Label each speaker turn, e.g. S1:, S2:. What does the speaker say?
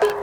S1: Beep.